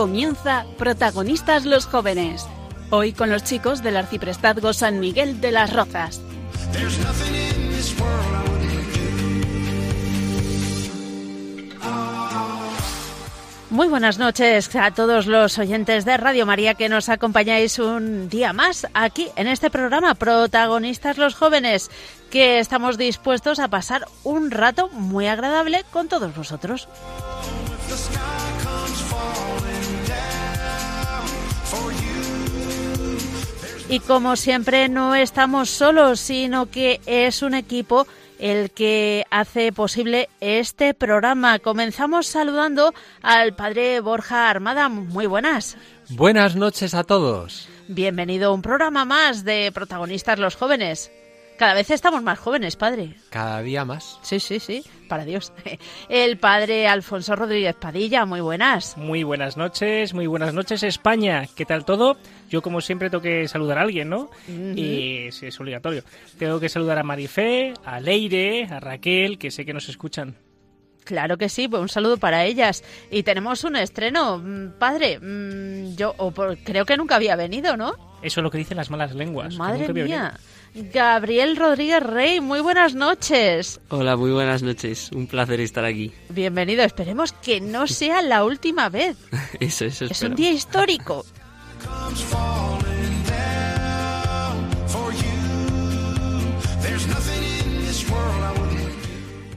Comienza Protagonistas los Jóvenes. Hoy con los chicos del Arciprestazgo San Miguel de las Rozas. Muy buenas noches a todos los oyentes de Radio María que nos acompañáis un día más aquí en este programa Protagonistas los Jóvenes, que estamos dispuestos a pasar un rato muy agradable con todos vosotros. Y como siempre no estamos solos, sino que es un equipo el que hace posible este programa. Comenzamos saludando al padre Borja Armada. Muy buenas. Buenas noches a todos. Bienvenido a un programa más de protagonistas los jóvenes. Cada vez estamos más jóvenes, padre. Cada día más. Sí, sí, sí, para Dios. El padre Alfonso Rodríguez Padilla, muy buenas. Muy buenas noches, muy buenas noches España. ¿Qué tal todo? Yo como siempre tengo que saludar a alguien, ¿no? Y sí, es obligatorio. Tengo que saludar a Marifé, a Leire, a Raquel, que sé que nos escuchan. Claro que sí, pues un saludo para ellas. Y tenemos un estreno, mm, padre. mm, Yo o por- creo que nunca había venido, ¿no? Eso es lo que dicen las malas lenguas. Madre mía. Gabriel Rodríguez Rey, muy buenas noches. Hola, muy buenas noches. Un placer estar aquí. Bienvenido. Esperemos que no sea la última vez. Eso, eso Es espero. un día histórico.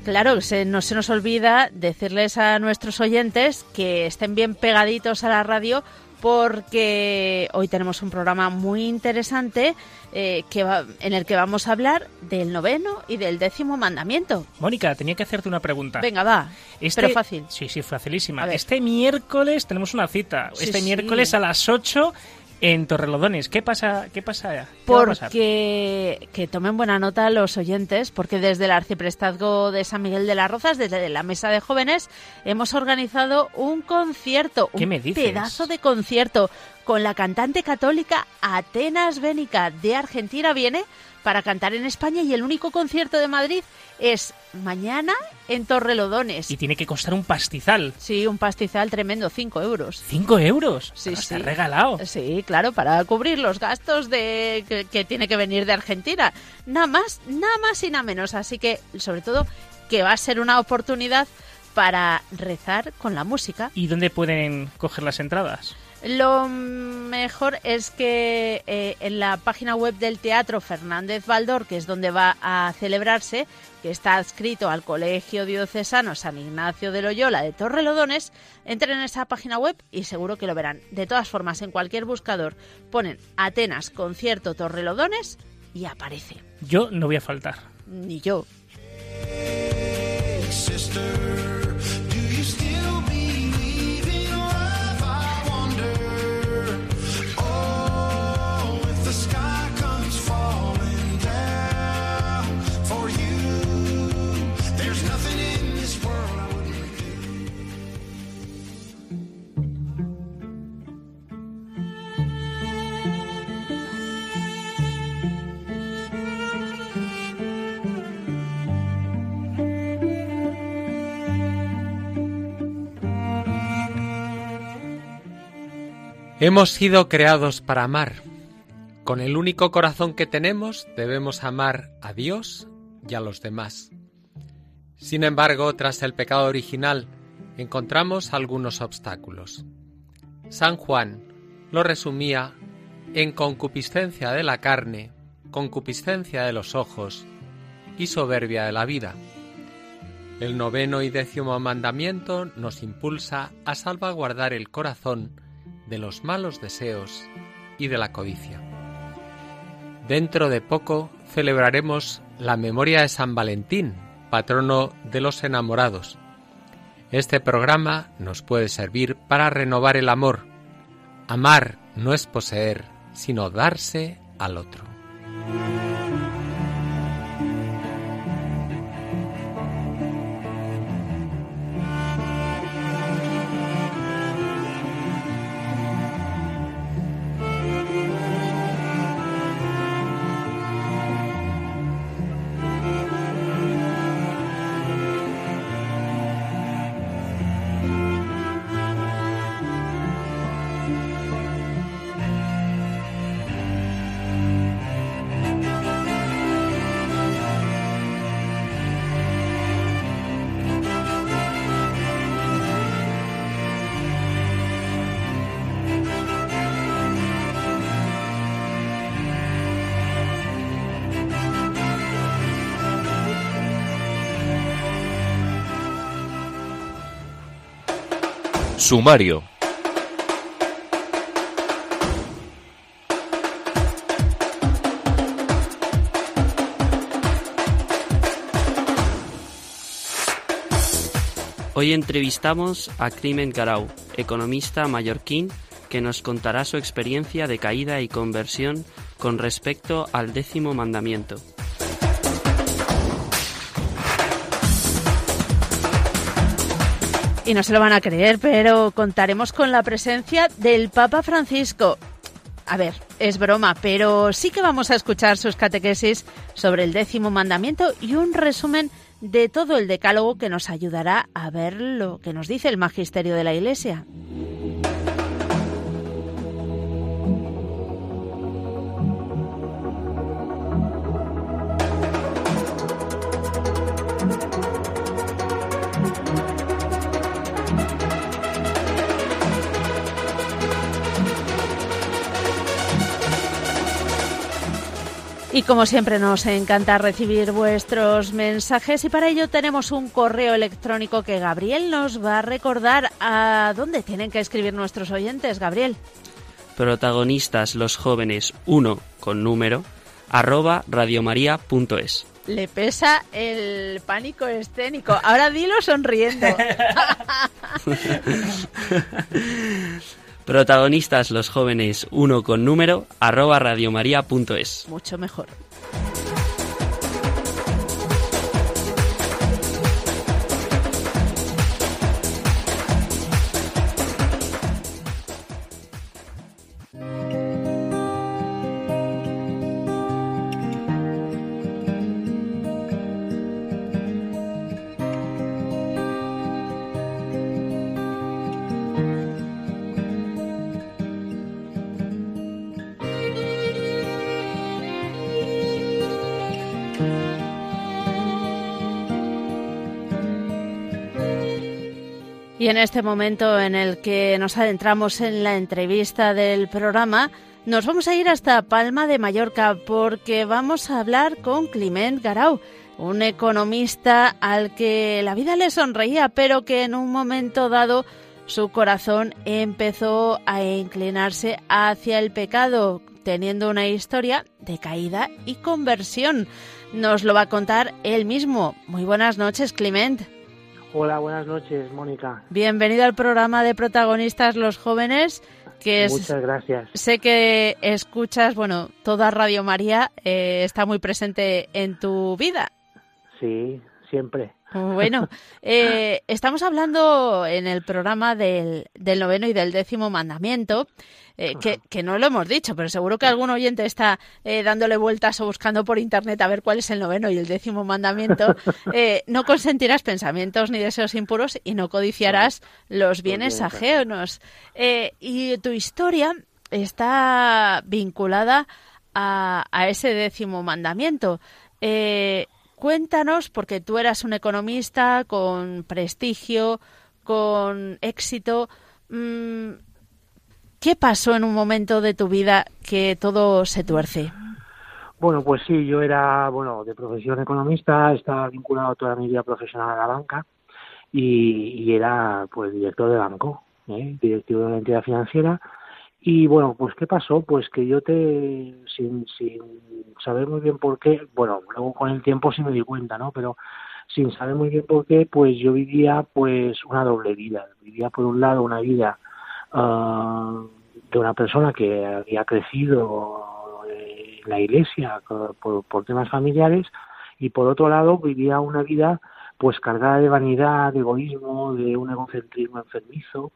Claro, se, no se nos olvida decirles a nuestros oyentes que estén bien pegaditos a la radio porque hoy tenemos un programa muy interesante eh, que va- en el que vamos a hablar del noveno y del décimo mandamiento. Mónica, tenía que hacerte una pregunta. Venga, va. Este- Pero fácil. Sí, sí, facilísima. Este miércoles tenemos una cita. Sí, este sí. miércoles a las 8 en Torrelodones. ¿Qué pasa? ¿Qué pasa? Porque que tomen buena nota los oyentes, porque desde el Arciprestazgo de San Miguel de las Rozas, desde la Mesa de Jóvenes, hemos organizado un concierto, ¿Qué un me dices? pedazo de concierto con la cantante católica Atenas Bénica de Argentina viene para cantar en España y el único concierto de Madrid es mañana en Torrelodones. Y tiene que costar un pastizal. Sí, un pastizal tremendo, 5 euros. ¿Cinco euros? Sí, sí. Está regalado. Sí, claro, para cubrir los gastos de que, que tiene que venir de Argentina. Nada más, nada más y nada menos. Así que, sobre todo, que va a ser una oportunidad para rezar con la música. ¿Y dónde pueden coger las entradas? Lo mejor es que eh, en la página web del Teatro Fernández Baldor, que es donde va a celebrarse, que está adscrito al Colegio Diocesano San Ignacio de Loyola de Torrelodones, entren en esa página web y seguro que lo verán. De todas formas, en cualquier buscador ponen Atenas Concierto Torrelodones y aparece. Yo no voy a faltar. Ni yo. Hemos sido creados para amar. Con el único corazón que tenemos debemos amar a Dios y a los demás. Sin embargo, tras el pecado original, encontramos algunos obstáculos. San Juan lo resumía en concupiscencia de la carne, concupiscencia de los ojos y soberbia de la vida. El noveno y décimo mandamiento nos impulsa a salvaguardar el corazón de los malos deseos y de la codicia. Dentro de poco celebraremos la memoria de San Valentín, patrono de los enamorados, Este programa nos puede servir para renovar el amor. Amar no es poseer, sino darse al otro. Sumario. Hoy entrevistamos a Crimen Garau, economista mallorquín, que nos contará su experiencia de caída y conversión con respecto al décimo mandamiento. Y no se lo van a creer, pero contaremos con la presencia del Papa Francisco. A ver, es broma, pero sí que vamos a escuchar sus catequesis sobre el décimo mandamiento y un resumen de todo el decálogo que nos ayudará a ver lo que nos dice el magisterio de la Iglesia. Y como siempre nos encanta recibir vuestros mensajes y para ello tenemos un correo electrónico que Gabriel nos va a recordar a dónde tienen que escribir nuestros oyentes, Gabriel. Protagonistas los jóvenes 1 con número arroba radiomaria.es. Le pesa el pánico escénico. Ahora dilo sonriendo. Protagonistas los jóvenes uno con número arroba radiomaria.es. Mucho mejor. Este momento en el que nos adentramos en la entrevista del programa, nos vamos a ir hasta Palma de Mallorca porque vamos a hablar con Climent Garau, un economista al que la vida le sonreía, pero que en un momento dado su corazón empezó a inclinarse hacia el pecado, teniendo una historia de caída y conversión. Nos lo va a contar él mismo. Muy buenas noches, Clement. Hola, buenas noches, Mónica. Bienvenido al programa de protagonistas los jóvenes. Que Muchas gracias. Sé que escuchas, bueno, toda Radio María eh, está muy presente en tu vida. Sí, siempre. Bueno, eh, estamos hablando en el programa del, del noveno y del décimo mandamiento eh, que, no lo hemos dicho, pero seguro que algún oyente está eh, dándole vueltas o buscando por internet a ver cuál es el noveno y el décimo mandamiento. Eh, no consentirás pensamientos ni deseos impuros y no codiciarás los bienes ajenos. y tu historia está vinculada a, a ese décimo mandamiento. Cuéntanos, porque tú eras un economista con prestigio, con éxito. Mm, ¿Qué pasó en un momento de tu vida que todo se tuerce? Bueno, pues sí, yo era, bueno, de profesión economista, estaba vinculado toda mi vida profesional a la banca y, era, pues, director de banco, ¿eh? directivo de una entidad financiera. Y bueno, pues ¿qué pasó? Pues que yo te, sin, sin saber muy bien por qué, bueno, luego con el tiempo sí me di cuenta, ¿no? Pero sin saber muy bien por qué, pues yo vivía pues una doble vida. Vivía por un lado una vida ah, de una persona que había crecido en la iglesia por, por temas familiares y por otro lado vivía una vida pues cargada de vanidad, de egoísmo, de un egocentrismo enfermizo,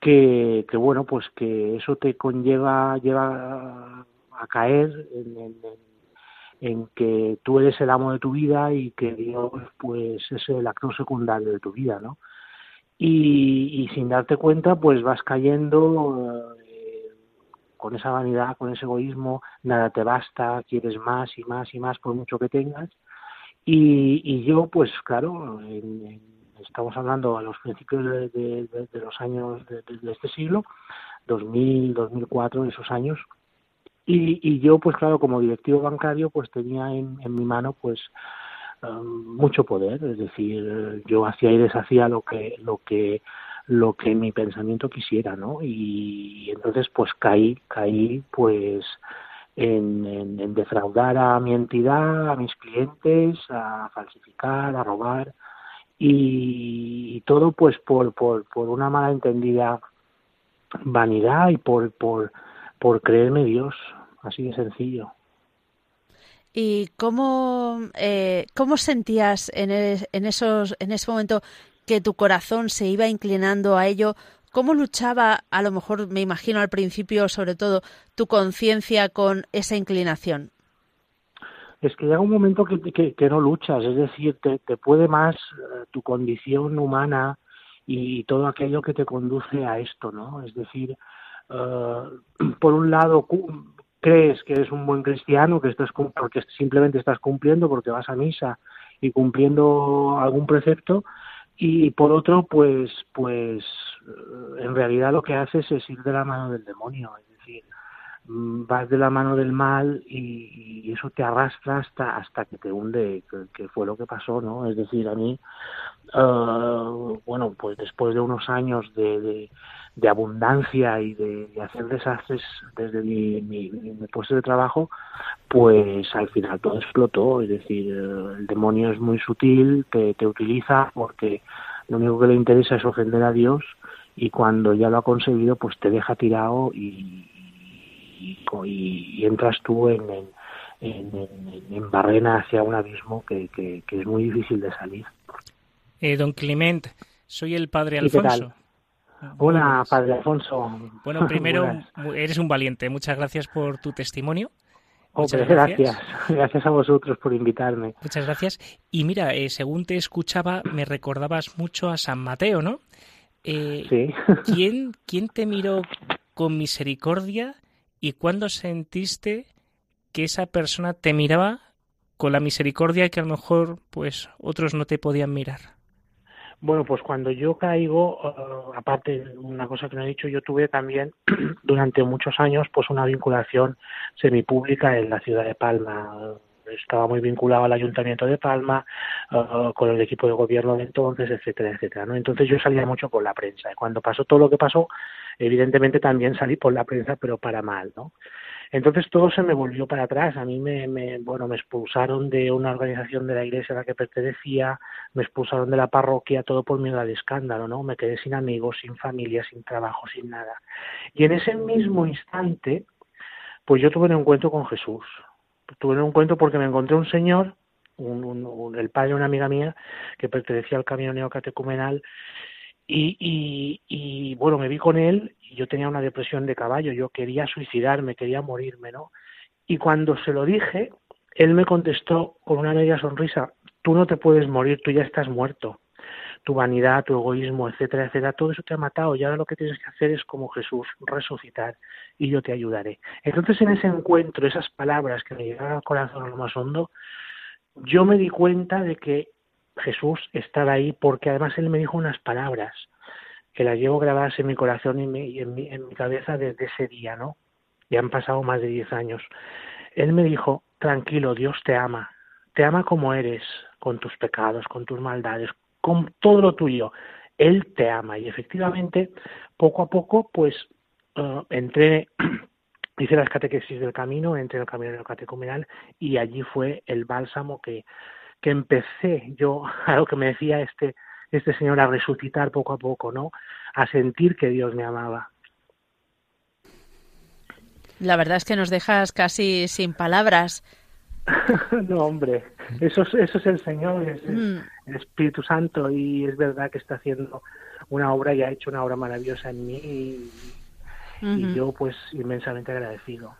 que, que bueno, pues que eso te conlleva lleva a caer en, en, que tú eres el amo de tu vida y que Dios pues es el actor secundario de tu vida, ¿no? Y, sin darte cuenta pues vas cayendo eh, con esa vanidad, con ese egoísmo, nada te basta, quieres más y más y más por mucho que tengas. Y, yo pues claro, estamos hablando a los principios de, de, de los años de, este siglo, 2000, 2004, esos años, y, y yo, pues claro, como directivo bancario, pues tenía en, mi mano, pues, um, mucho poder. Es decir, yo hacía y deshacía lo que, lo que, lo que mi pensamiento quisiera, ¿no? Y, entonces, pues caí, caí, pues, en, en, defraudar a mi entidad, a mis clientes, a falsificar, a robar y, todo pues por, por, por una mala entendida vanidad y por, por, por creerme Dios, así de sencillo. ¿Y cómo, eh, cómo sentías en, en, esos, en ese momento que tu corazón se iba inclinando a ello? ¿Cómo luchaba, a lo mejor me imagino al principio, sobre todo, tu conciencia con esa inclinación? Es que llega un momento que, que, que no luchas, es decir, te, puede más uh, tu condición humana y todo aquello que te conduce a esto, ¿no? Es decir, uh, por un lado crees que eres un buen cristiano, que estás porque simplemente estás cumpliendo porque vas a misa y cumpliendo algún precepto y por otro pues pues eh, en realidad lo que haces es ir de la mano del demonio, vas de la mano del mal y, y eso te arrastra hasta hasta que te hunde, que, fue lo que pasó, ¿no? Es decir, a mí uh, bueno, pues después de unos años de, de de abundancia y de, de, hacer desastres desde mi, mi, mi, puesto de trabajo, pues al final todo explotó. Es decir, el demonio es muy sutil, te, te utiliza porque lo único que le interesa es ofender a Dios y cuando ya lo ha conseguido, pues te deja tirado y, y, y, y entras tú en, en, en, en, barrena hacia un abismo que, que, que, es muy difícil de salir. Eh, don Clement, soy el padre Alfonso. Hola, Padre Alfonso. Bueno, primero, eres un valiente. Muchas gracias por tu testimonio. Muchas gracias. gracias. Gracias a vosotros por invitarme. Muchas gracias. Y mira, eh, según te escuchaba, me recordabas mucho a San Mateo, ¿no? Eh, sí. ¿quién, ¿Quién te miró con misericordia y cuándo sentiste que esa persona te miraba con la misericordia que a lo mejor pues otros no te podían mirar? Bueno, pues cuando yo caigo, uh, aparte una cosa que no he dicho, yo tuve también durante muchos años pues una vinculación semipública en la ciudad de Palma. Estaba muy vinculado al ayuntamiento de Palma, uh, con el equipo de gobierno de entonces, etcétera, etcétera. ¿no? Entonces yo salía mucho por la prensa. Y cuando pasó todo lo que pasó, evidentemente también salí por la prensa, pero para mal, ¿no? Entonces todo se me volvió para atrás. A mí me, me, bueno, me expulsaron de una organización de la iglesia a la que pertenecía, me expulsaron de la parroquia, todo por miedo al escándalo, ¿no? Me quedé sin amigos, sin familia, sin trabajo, sin nada. Y en ese mismo instante, pues yo tuve un encuentro con Jesús. Tuve un encuentro porque me encontré un señor, un, el padre de una amiga mía, que pertenecía al camino neocatecumenal, y, y, y bueno, me vi con él y yo tenía una depresión de caballo, yo quería suicidarme, quería morirme, ¿no? Y cuando se lo dije, él me contestó con una media sonrisa, tú no te puedes morir, tú ya estás muerto. Tu vanidad, tu egoísmo, etcétera, etcétera, todo eso te ha matado y ahora lo que tienes que hacer es como Jesús, resucitar y yo te ayudaré. Entonces en ese encuentro, esas palabras que me llegaron al corazón a lo más hondo, yo me di cuenta de que Jesús estaba ahí porque además él me dijo unas palabras que las llevo grabadas en mi corazón y, mi, y en, mi, en mi cabeza desde ese día, ¿no? Ya han pasado más de diez años. Él me dijo, tranquilo, Dios te ama, te ama como eres, con tus pecados, con tus maldades, con todo lo tuyo. Él te ama y efectivamente, poco a poco, pues uh, entré, hice las catequesis del camino, entré en el camino catecumenal y allí fue el bálsamo que, que empecé yo a lo que me decía este este señor a resucitar poco a poco, ¿no? A sentir que Dios me amaba. La verdad es que nos dejas casi sin palabras. no, hombre, eso es, eso es el Señor, es el, mm. Espíritu Santo y es verdad que está haciendo una obra y ha hecho una obra maravillosa en mí y, yo pues inmensamente agradecido.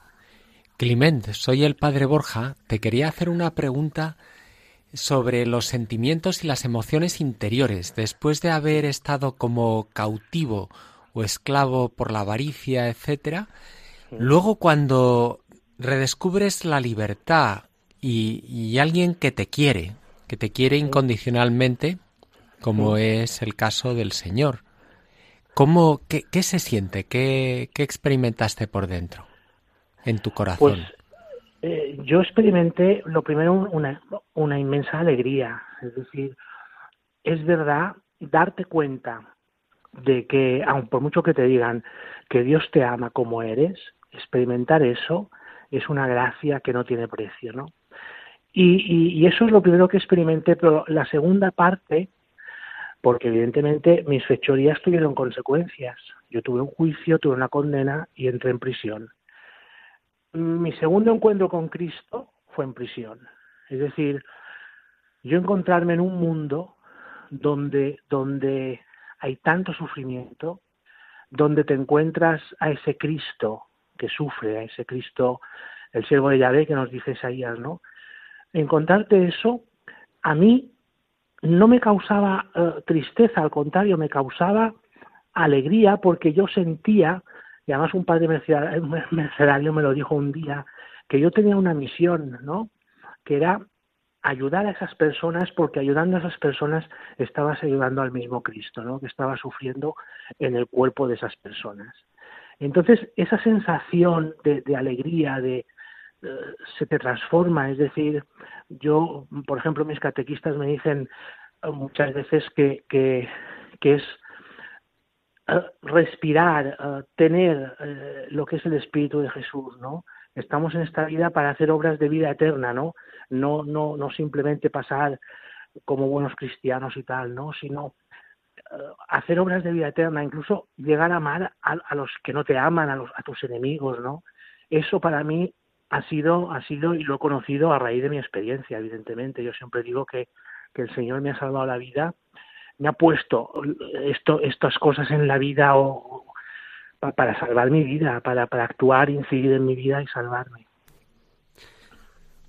Clement, soy el padre Borja. Te quería hacer una pregunta sobre los sentimientos y las emociones interiores después de haber estado como cautivo o esclavo por la avaricia, etcétera. Luego cuando redescubres la libertad y, alguien que te quiere, que te quiere incondicionalmente, como es el caso del Señor. ¿Cómo, qué, qué se siente? ¿Qué, ¿Qué, experimentaste por dentro, en tu corazón? Pues, eh, yo experimenté, lo primero, una, una inmensa alegría. Es decir, es verdad darte cuenta de que, aun por mucho que te digan que Dios te ama como eres, experimentar eso es una gracia que no tiene precio, ¿no? Y, eso es lo primero que experimenté, pero la segunda parte, porque evidentemente mis fechorías tuvieron consecuencias. Yo tuve un juicio, tuve una condena y entré en prisión. Mi segundo encuentro con Cristo fue en prisión. Es decir, yo encontrarme en un mundo donde, donde hay tanto sufrimiento, donde te encuentras a ese Cristo que sufre, a ese Cristo, el siervo de Yahvé que nos dice Isaías, ¿no? Encontrarte eso, a mí no me causaba eh, tristeza, al contrario, me causaba alegría porque yo sentía, y además un padre mercenario me lo dijo un día, que yo tenía una misión, ¿no? Que era ayudar a esas personas porque ayudando a esas personas estabas ayudando al mismo Cristo, ¿no? Que estaba sufriendo en el cuerpo de esas personas. Entonces, esa sensación de alegría, de, se te transforma. Es decir, yo, por ejemplo, mis catequistas me dicen eh, muchas veces que, que, es eh, respirar, eh, tener lo que es el Espíritu de Jesús, ¿no? Estamos en esta vida para hacer obras de vida eterna, ¿no? No, no, no simplemente pasar como buenos cristianos y tal, ¿no? Sino hacer obras de vida eterna, incluso llegar a amar a, a, los que no te aman, a, los, a tus enemigos, ¿no? Eso para mí ha sido, ha sido y lo he conocido a raíz de mi experiencia, evidentemente. Yo siempre digo que, que el Señor me ha salvado la vida, me ha puesto esto, estas cosas en la vida o, para salvar mi vida, para, para actuar, incidir en mi vida y salvarme.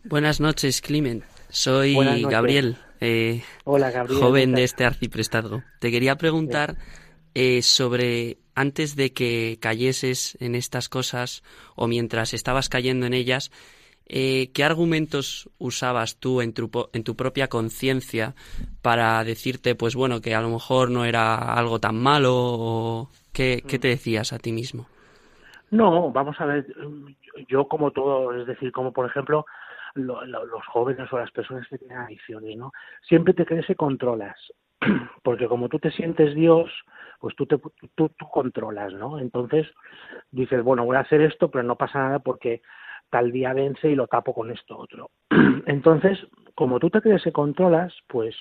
Buenas noches, Climent. Soy Gabriel, eh, Hola, Gabriel, joven de este arciprestazgo. Te quería preguntar eh, sobre antes de que cayeses en estas cosas o mientras estabas cayendo en ellas, eh, ¿qué argumentos usabas tú en tu, en tu propia conciencia para decirte, pues bueno, que a lo mejor no era algo tan malo o qué, te decías a ti mismo? No, vamos a ver, yo como todo, es decir, como por ejemplo los jóvenes o las personas que tienen adicciones, ¿no? Siempre te crees que controlas, porque como tú te sientes Dios, pues tú, te, tú, tú controlas, ¿no? Entonces dices, bueno, voy a hacer esto, pero no pasa nada porque tal día vence y lo tapo con esto otro. Entonces, como tú te crees que controlas, pues,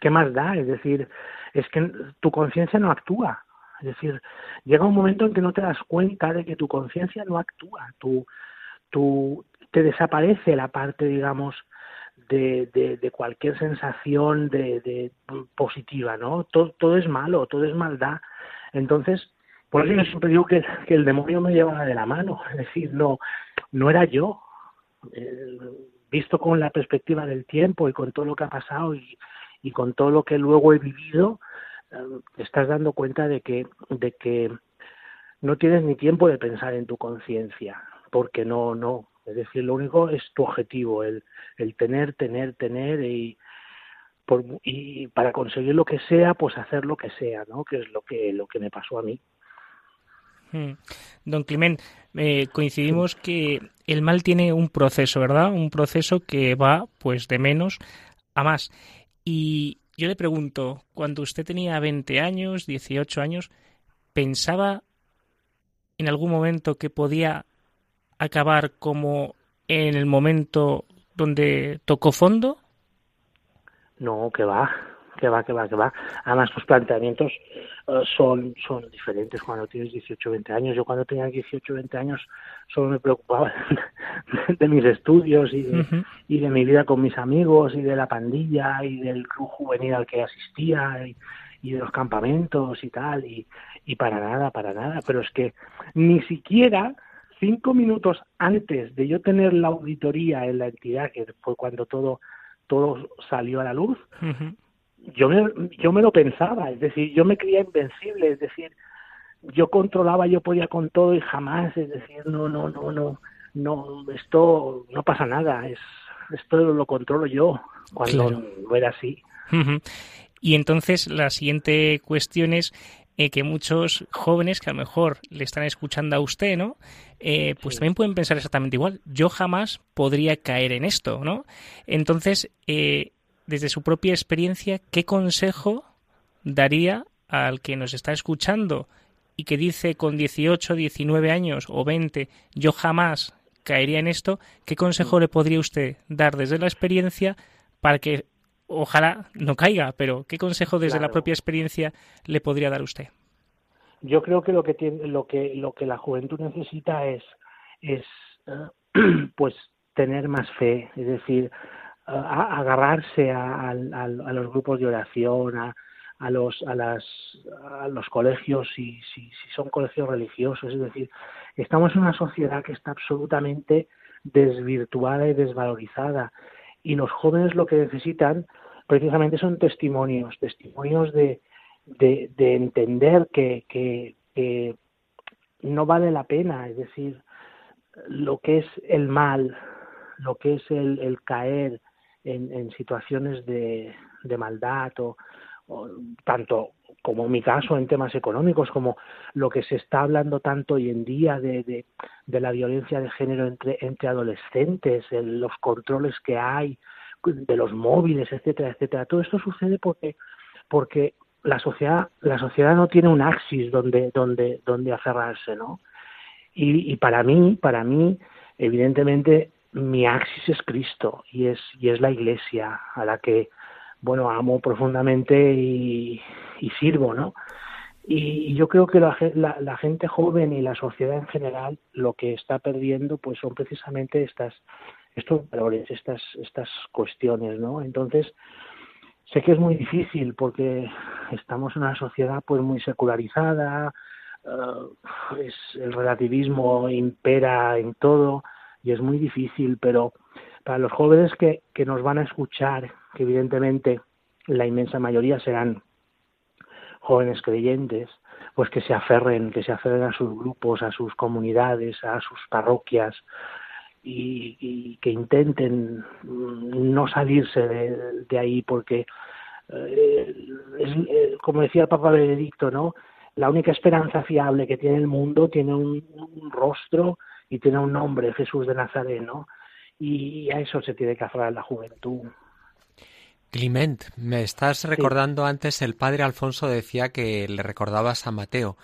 ¿qué más da? Es decir, es que tu conciencia no actúa. Es decir, llega un momento en que no te das cuenta de que tu conciencia no actúa. Tú, tú, te desaparece la parte, digamos, de, cualquier sensación de, positiva, ¿no? Todo, es malo, todo es maldad. Entonces, por eso yo siempre digo que, el demonio me lleva de la mano, es decir, no, no era yo. Eh, visto con la perspectiva del tiempo y con todo lo que ha pasado y, con todo lo que luego he vivido, eh, estás dando cuenta de que, de que no tienes ni tiempo de pensar en tu conciencia, porque no, no, es decir, lo único es tu objetivo, el, el tener, tener, tener y, por, y para conseguir lo que sea, pues hacer lo que sea, ¿no? Que es lo que, lo que me pasó a mí. Hmm. Don Clement, eh, coincidimos que el mal tiene un proceso, ¿verdad? Un proceso que va pues de menos a más. Y yo le pregunto, cuando usted tenía 20 años, 18 años, ¿pensaba en algún momento que podía acabar como en el momento donde tocó fondo? No, que va, que va, que va, que va. Además, tus planteamientos eh, son, son diferentes cuando tienes 18 o 20 años. Yo cuando tenía 18 o 20 años solo me preocupaba de, mis estudios y de, y de mi vida con mis amigos y de la pandilla y del club juvenil al que asistía y, y de los campamentos y tal. Y, y para nada, para nada. Pero es que ni siquiera cinco minutos antes de yo tener la auditoría en la entidad, que fue cuando todo todo salió a la luz, yo, me, yo me lo pensaba, es decir, yo me creía invencible, es decir, yo controlaba, yo podía con todo y jamás, es decir, no, no, no, no, no, esto no pasa nada, es esto lo controlo yo, cuando no era así. Y entonces la siguiente cuestión es, eh, que muchos jóvenes que a lo mejor le están escuchando a usted, ¿no? Eh, pues también pueden pensar exactamente igual. Yo jamás podría caer en esto, ¿no? Entonces, eh, desde su propia experiencia, ¿qué consejo daría al que nos está escuchando y que dice con 18, 19 años o 20, yo jamás caería en esto? ¿Qué consejo mm. le podría usted dar desde la experiencia para que ojalá no caiga, pero ¿qué consejo desde la propia experiencia le podría dar usted? Yo creo que lo que tiene, lo que lo que la juventud necesita es es eh, pues tener más fe, es decir, agarrarse a, los grupos de oración, a, a los a las a los colegios si, si, si son colegios religiosos, es decir, estamos en una sociedad que está absolutamente desvirtuada y desvalorizada y los jóvenes lo que necesitan precisamente son testimonios, testimonios de, de, entender que, que, no vale la pena, es decir, lo que es el mal, lo que es el, caer en, en, situaciones de, de maldad o, tanto como mi caso en temas económicos, como lo que se está hablando tanto hoy en día de, de, de la violencia de género entre, entre adolescentes, los controles que hay, de los móviles, etcétera, etcétera. Todo esto sucede porque porque la sociedad la sociedad no tiene un axis donde donde donde aferrarse, ¿no? Y, y para mí para mí evidentemente mi axis es Cristo y es y es la Iglesia a la que bueno amo profundamente y, sirvo, ¿no? Y, yo creo que la, la, la, gente joven y la sociedad en general lo que está perdiendo pues son precisamente estas estos valores, estas, estas cuestiones, ¿no? Entonces, sé que es muy difícil porque estamos en una sociedad pues muy secularizada, eh, el relativismo impera en todo y es muy difícil, pero para los jóvenes que, que nos van a escuchar, que evidentemente la inmensa mayoría serán jóvenes creyentes, pues que se aferren, que se aferren a sus grupos, a sus comunidades, a sus parroquias, y, que intenten no salirse de, ahí porque eh, es, eh, como decía el Papa Benedicto, ¿no? La única esperanza fiable que tiene el mundo tiene un, rostro y tiene un nombre, Jesús de Nazaret, ¿no? Y a eso se tiene que aferrar la juventud. Clement, me estás recordando antes, el padre Alfonso decía que le recordabas a Mateo.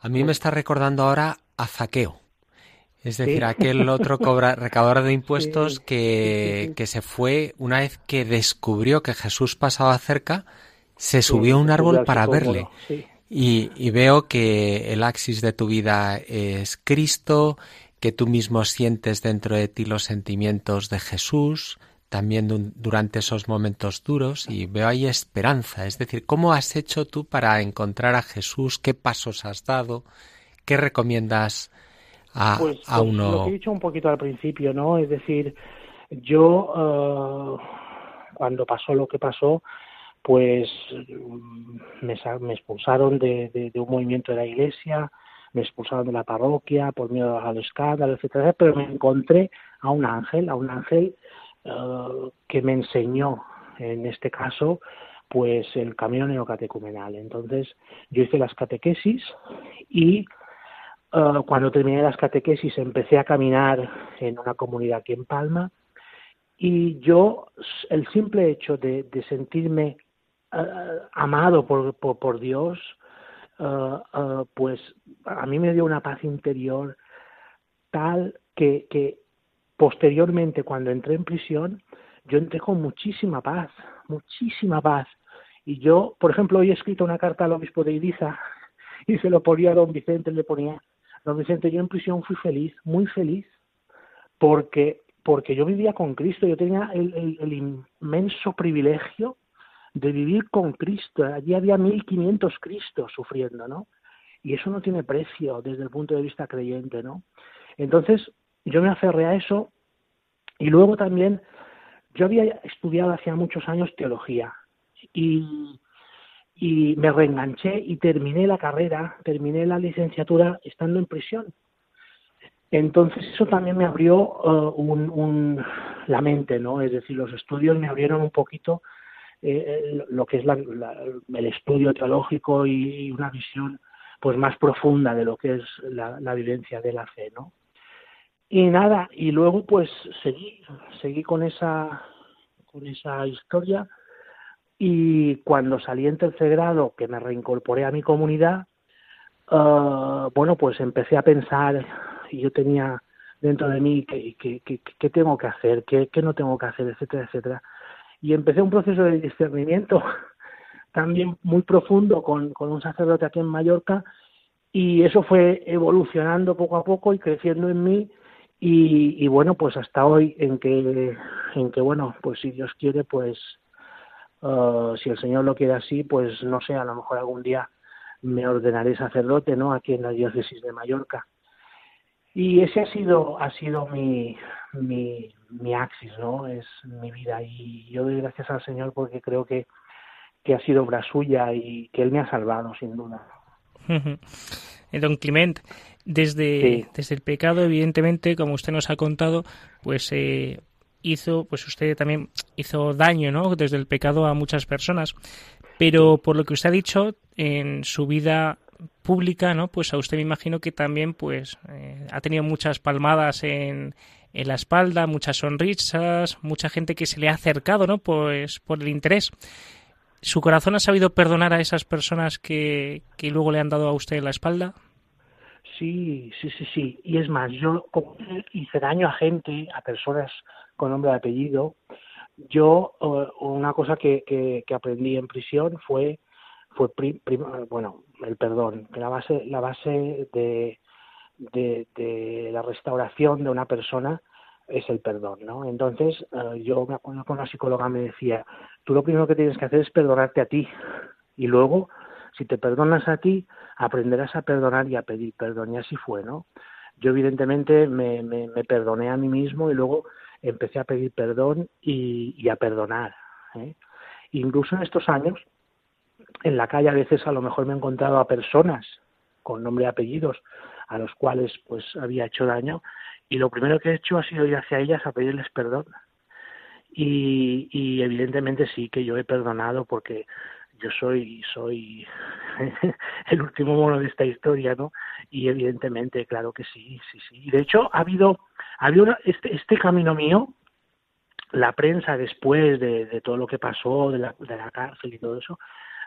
A mí me está recordando ahora a Zaqueo. Es decir, aquel otro cobra, recaudador de impuestos que, que, se fue una vez que descubrió que Jesús pasaba cerca, se subió a un árbol para verle. Y, y, veo que el axis de tu vida es Cristo, que tú mismo sientes dentro de ti los sentimientos de Jesús, también durante esos momentos duros, y veo ahí esperanza. Es decir, ¿cómo has hecho tú para encontrar a Jesús? ¿Qué pasos has dado? ¿Qué recomiendas? pues, pues Lo que he dicho un poquito al principio, ¿no? Es decir, yo eh, cuando pasó lo que pasó, pues me, me expulsaron de, de, un movimiento de la iglesia, me expulsaron de la parroquia por miedo al escándalo, etcétera, pero me encontré a un ángel, a un ángel eh, que me enseñó, en este caso, pues el camino neocatecumenal. Entonces, yo hice las catequesis y Ah, cuando terminé las catequesis empecé a caminar en una comunidad aquí en Palma y yo el simple hecho de, sentirme ah, amado por, por, Dios, pues a mí me dio una paz interior tal que posteriormente, cuando entré en prisión, yo entré con muchísima paz, muchísima paz. Y yo, por ejemplo, hoy he escrito una carta al obispo de Ibiza y se lo ponía a don Vicente, le ponía, don Vicente, yo en prisión fui feliz, muy feliz, porque, porque yo vivía con Cristo, yo tenía el, el, inmenso privilegio de vivir con Cristo. Allí había 1500 Cristos sufriendo, ¿no? Y eso no tiene precio desde el punto de vista creyente, ¿no? Entonces, yo me aferré a eso y luego también yo había estudiado hacía muchos años teología y, y me reenganché y terminé la carrera, terminé la licenciatura estando en prisión. Entonces eso también me abrió uh, un, la mente, ¿no? Es decir, los estudios me abrieron un poquito eh, lo que es el estudio teológico y una visión pues más profunda de lo que es la, la vivencia de la fe, ¿no? Y nada, y luego pues seguí, seguí con esa, con esa historia. Y cuando salí en tercer grado, que me reincorporé a mi comunidad, uh, bueno, pues empecé a pensar, y yo tenía dentro de mí qué, qué, qué, tengo que hacer, qué, qué no tengo que hacer, etcétera, etcétera. Y empecé un proceso de discernimiento también muy profundo con, con un sacerdote aquí en Mallorca y eso fue evolucionando poco a poco y creciendo en mí y, bueno, pues hasta hoy en que, en que, bueno, pues si Dios quiere, pues uh, si el Señor lo quiere así, pues no sé, a lo mejor algún día me ordenaré sacerdote, ¿no? Aquí en la diócesis de Mallorca. Y ese ha sido, ha sido mi, mi, mi axis, ¿no? Es mi vida. Y yo doy gracias al Señor porque creo que, que ha sido obra suya y que Él me ha salvado, sin duda. Don Clement, desde, desde el pecado, evidentemente, como usted nos ha contado, pues eh, hizo, pues usted también hizo daño, ¿no? Desde el pecado a muchas personas. Pero por lo que usted ha dicho, en su vida pública, ¿no? Pues a usted me imagino que también, pues, eh, ha tenido muchas palmadas en, en la espalda, muchas sonrisas, mucha gente que se le ha acercado, ¿no? Pues por el interés. ¿Su corazón ha sabido perdonar a esas personas que, que luego le han dado a usted la espalda? Sí, sí, sí, sí. Y es más, yo hice daño a gente, a personas con nombre y apellido. Yo, eh, una cosa que, que, aprendí en prisión fue, fue bueno, el perdón, que la base, la base de, de, de, la restauración de una persona es el perdón, ¿no? Entonces, eh, yo me acuerdo con una psicóloga me decía, tú lo primero que tienes que hacer es perdonarte a ti y luego si te perdonas a ti, aprenderás a perdonar y a pedir perdón. Y así fue, ¿no? Yo evidentemente me, me, perdoné a mí mismo y luego empecé a pedir perdón y, a perdonar. ¿eh? Incluso en estos años, en la calle a veces a lo mejor me he encontrado a personas con nombre y apellidos a los cuales pues había hecho daño y lo primero que he hecho ha sido ir hacia ellas a pedirles perdón. Y, y evidentemente sí que yo he perdonado porque yo soy soy el último mono de esta historia, ¿no? Y evidentemente, claro que sí, sí, sí. De hecho, ha habido, ha habido este, este camino mío, la prensa después de, todo lo que pasó, de la, de la cárcel y todo eso,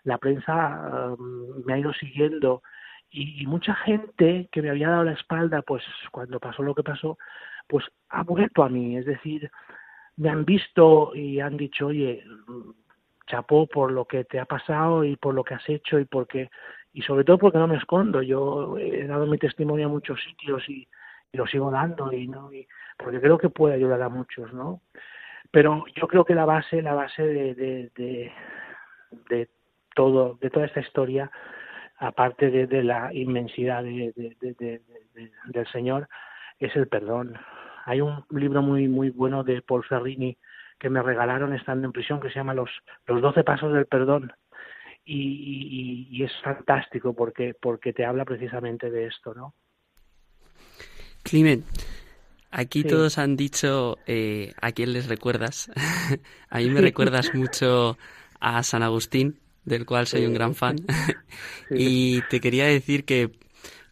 la prensa um, me ha ido siguiendo y, y, mucha gente que me había dado la espalda, pues cuando pasó lo que pasó, pues ha vuelto a mí, es decir, me han visto y han dicho, oye, chapó por lo que te ha pasado y por lo que has hecho y porque y sobre todo porque no me escondo. Yo he dado mi testimonio a muchos sitios y, lo sigo dando y no y, porque creo que puede ayudar a muchos no pero yo creo que la base la base de, de, de, todo de toda esta historia aparte de, de la inmensidad del señor es el perdón. Hay un libro muy muy bueno de Paul Ferrini que me regalaron estando en prisión que se llama Los, los 12 Pasos del Perdón. Y, y, es fantástico porque, porque te habla precisamente de esto, ¿no? Climent, aquí todos han dicho eh, a quién les recuerdas. a mí me recuerdas mucho a San Agustín, del cual soy un gran fan. y te quería decir que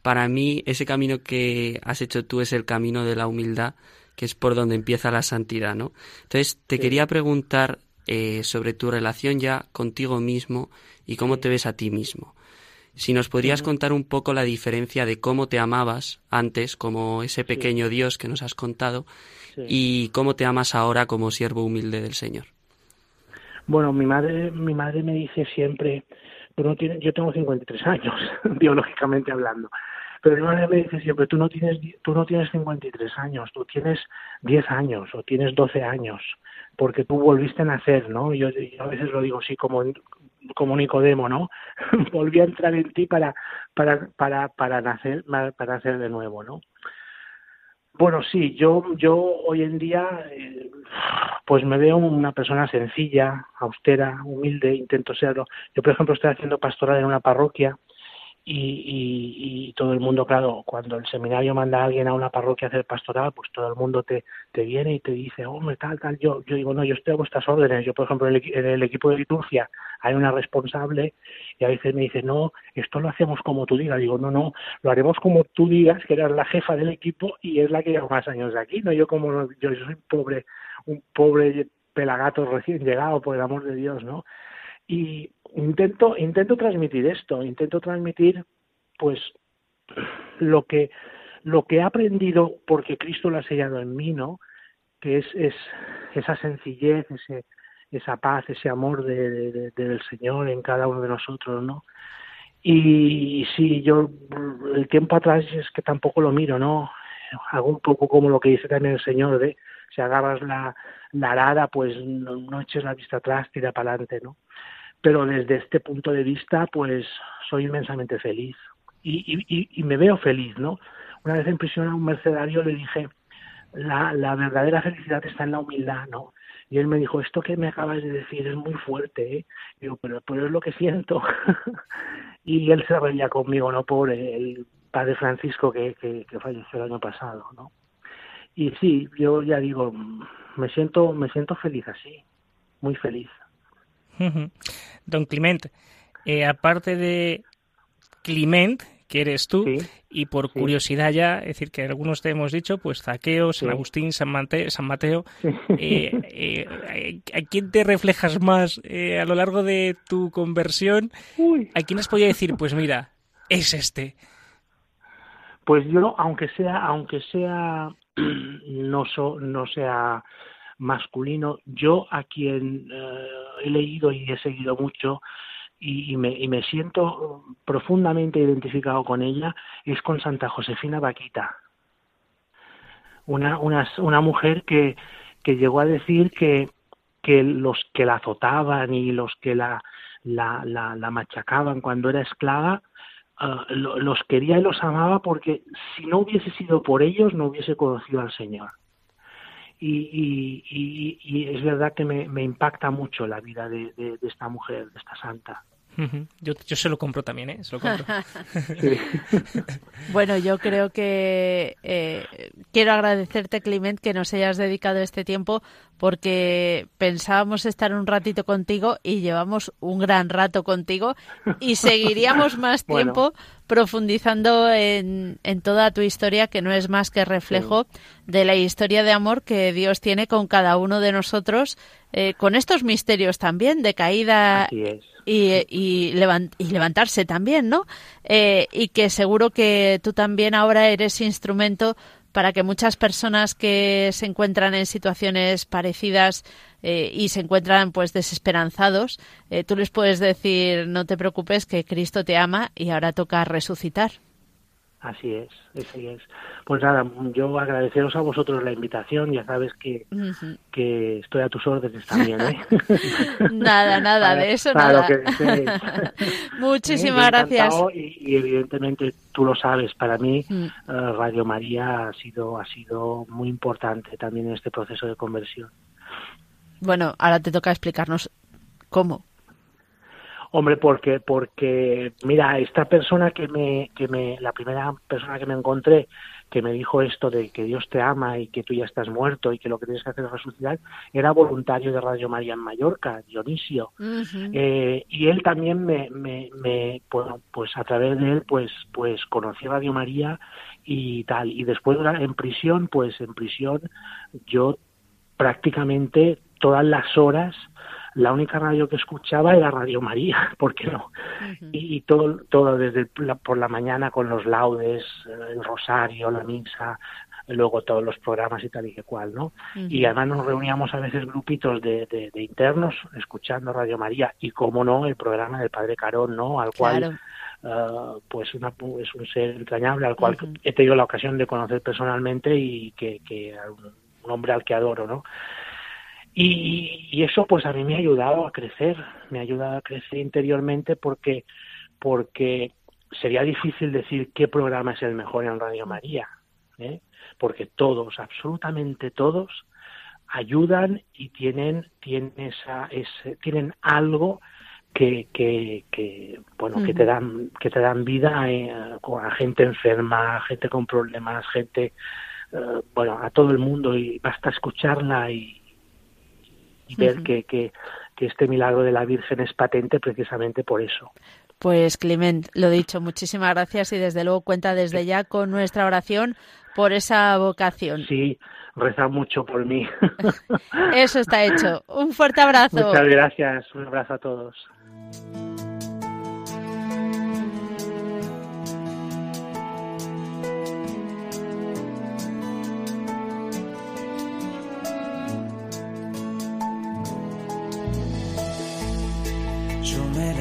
para mí ese camino que has hecho tú es el camino de la humildad que es por donde empieza la santidad, ¿no? Entonces, te quería preguntar eh, sobre tu relación ya contigo mismo y cómo te ves a ti mismo. Si nos podrías contar un poco la diferencia de cómo te amabas antes, como ese pequeño Dios que nos has contado, y cómo te amas ahora como siervo humilde del Señor. Bueno, mi madre, mi madre me dice siempre, no tienes, yo tengo 53 años, biológicamente hablando, pero mi madre me dice siempre, tú no tienes, tú no tienes 53 años, tú tienes 10 años o tienes 12 años, porque tú volviste a nacer, ¿no? Yo, yo a veces lo digo así como como Nicodemo, ¿no? Volví a entrar en ti para, para, para, para nacer, para nacer de nuevo, ¿no? Bueno, sí, yo, yo hoy en día, eh, pues me veo una persona sencilla, austera, humilde, intento serlo. Yo, por ejemplo, estoy haciendo pastoral en una parroquia y, y, todo el mundo, claro, cuando el seminario manda a alguien a una parroquia a hacer pastoral, pues todo el mundo te, te viene y te dice, hombre, tal, tal. Yo, yo digo, no, yo estoy a vuestras órdenes. Yo, por ejemplo, en el, equipo de liturgia hay una responsable y a veces me dice, no, esto lo hacemos como tú digas. Digo, no, no, lo haremos como tú digas, que eres la jefa del equipo y es la que lleva más años de aquí, no yo como yo soy pobre, un pobre pelagato recién llegado, por el amor de Dios, ¿no? Y intento, intento transmitir esto, intento transmitir pues lo que, lo que he aprendido porque Cristo lo ha sellado en mí, ¿no? Que es, es esa sencillez, ese, esa paz, ese amor de, del Señor en cada uno de nosotros, ¿no? Y, sí, yo el tiempo atrás es que tampoco lo miro, ¿no? Hago un poco como lo que dice también el Señor de si agarras la, la arada, pues no, no eches la vista atrás, tira para adelante, ¿no? Pero desde este punto de vista, pues soy inmensamente feliz y, y, me veo feliz, ¿no? Una vez en prisión a un mercenario le dije, la, verdadera felicidad está en la humildad, ¿no? Y él me dijo, esto que me acabas de decir es muy fuerte, ¿eh? Digo, pero, pero es lo que siento. y él se reía conmigo, ¿no? Por el padre Francisco que, que, que, falleció el año pasado, ¿no? Y sí, yo ya digo, me siento, me siento feliz así, muy feliz. Don Clement, eh, aparte de Clement, que eres tú, y por curiosidad ya, es decir, que algunos te hemos dicho, pues Zaqueo, San Agustín, San, San Mateo, eh, eh, ¿a quién te reflejas más a lo largo de tu conversión? ¿A quién has podido decir, pues mira, es este? Pues yo, aunque sea, aunque sea, no, so, no sea masculino. Yo a quien he leído y he seguido mucho y, me, y, me, siento profundamente identificado con ella es con Santa Josefina Vaquita. Una, una, una mujer que, que llegó a decir que, los que la azotaban y los que la, la, la, machacaban cuando era esclava, uh, los quería y los amaba porque si no hubiese sido por ellos no hubiese conocido al Señor y, y, y, es verdad que me, me, impacta mucho la vida de, de, esta mujer, de esta santa. Yo, yo se lo compro también, ¿eh? Se lo compro. bueno, yo creo que eh, quiero agradecerte, Clement, que nos hayas dedicado este tiempo porque pensábamos estar un ratito contigo y llevamos un gran rato contigo y seguiríamos más tiempo profundizando en, en, toda tu historia, que no es más que reflejo de la historia de amor que Dios tiene con cada uno de nosotros, eh, con estos misterios también de caída y, y, levantarse también, ¿no? Eh, y que seguro que tú también ahora eres instrumento para que muchas personas que se encuentran en situaciones parecidas eh, y se encuentran pues desesperanzados, eh, tú les puedes decir no te preocupes que Cristo te ama y ahora toca resucitar. Así es, así es. Pues nada, yo agradeceros a vosotros la invitación, ya sabes que, que estoy a tus órdenes también, ¿eh? nada, nada, de eso nada. Muchísimas gracias. Y, evidentemente tú lo sabes, para mí mm. eh, Radio María ha sido, ha sido muy importante también en este proceso de conversión. Bueno, ahora te toca explicarnos cómo. Hombre, porque, porque, mira, esta persona que me, que me, la primera persona que me encontré, que me dijo esto de que Dios te ama y que tú ya estás muerto y que lo que tienes que hacer es resucitar, era voluntario de Radio María en Mallorca, Dionisio. eh, y él también me, me, me, bueno, pues a través de él, pues, pues conocí Radio María y tal. Y después en prisión, pues en prisión yo prácticamente todas las horas la única radio que escuchaba era Radio María, ¿por qué no? y, todo, todo desde por la mañana con los laudes, el rosario, la misa, luego todos los programas y tal y que cual, ¿no? Y además nos reuníamos a veces grupitos de, de, internos escuchando Radio María y, como no, el programa del Padre Carón, ¿no? Al cual... Uh, pues una, es un ser entrañable al cual he tenido la ocasión de conocer personalmente y que, que un, hombre al que adoro, ¿no? Y, y, eso pues a mí me ha ayudado a crecer, me ha ayudado a crecer interiormente porque, porque sería difícil decir qué programa es el mejor en Radio María, ¿eh? porque todos, absolutamente todos, ayudan y tienen, tienen, esa, ese, tienen algo que, que, que bueno que te dan que te dan vida eh, a gente enferma gente con problemas gente eh, bueno a todo el mundo y basta escucharla y, ver que, que, que este milagro de la Virgen es patente precisamente por eso pues Clement, lo dicho, muchísimas gracias y desde luego cuenta desde ya con nuestra oración por esa vocación. Sí, reza mucho por mí. Eso está hecho. Un fuerte abrazo. Muchas gracias. Un abrazo a todos.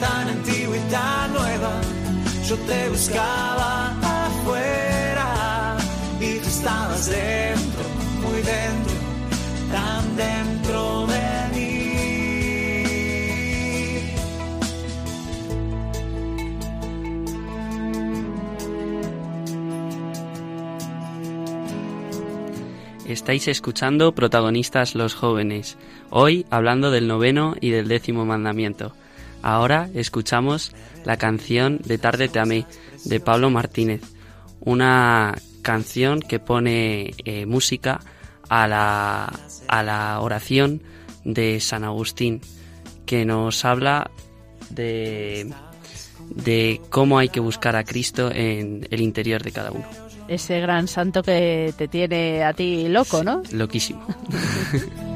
tan antigua y tan nueva. Yo te buscaba afuera y tú estabas dentro, muy dentro, tan dentro de mí. Estáis escuchando Protagonistas los jóvenes, hoy hablando del noveno y del décimo mandamiento. Ahora escuchamos la canción de Tarde te amé de Pablo Martínez, una canción que pone eh, música a la, a la oración de San Agustín, que nos habla de, de cómo hay que buscar a Cristo en el interior de cada uno. Ese gran santo que te tiene a ti loco, ¿no? loquísimo.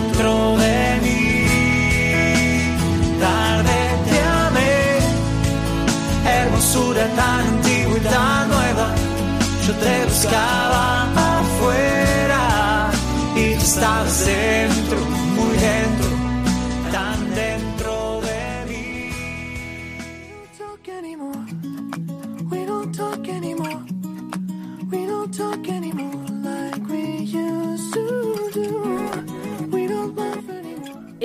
hermosura tan antigua y tan nueva. Yo te buscaba afuera y tú estabas dentro,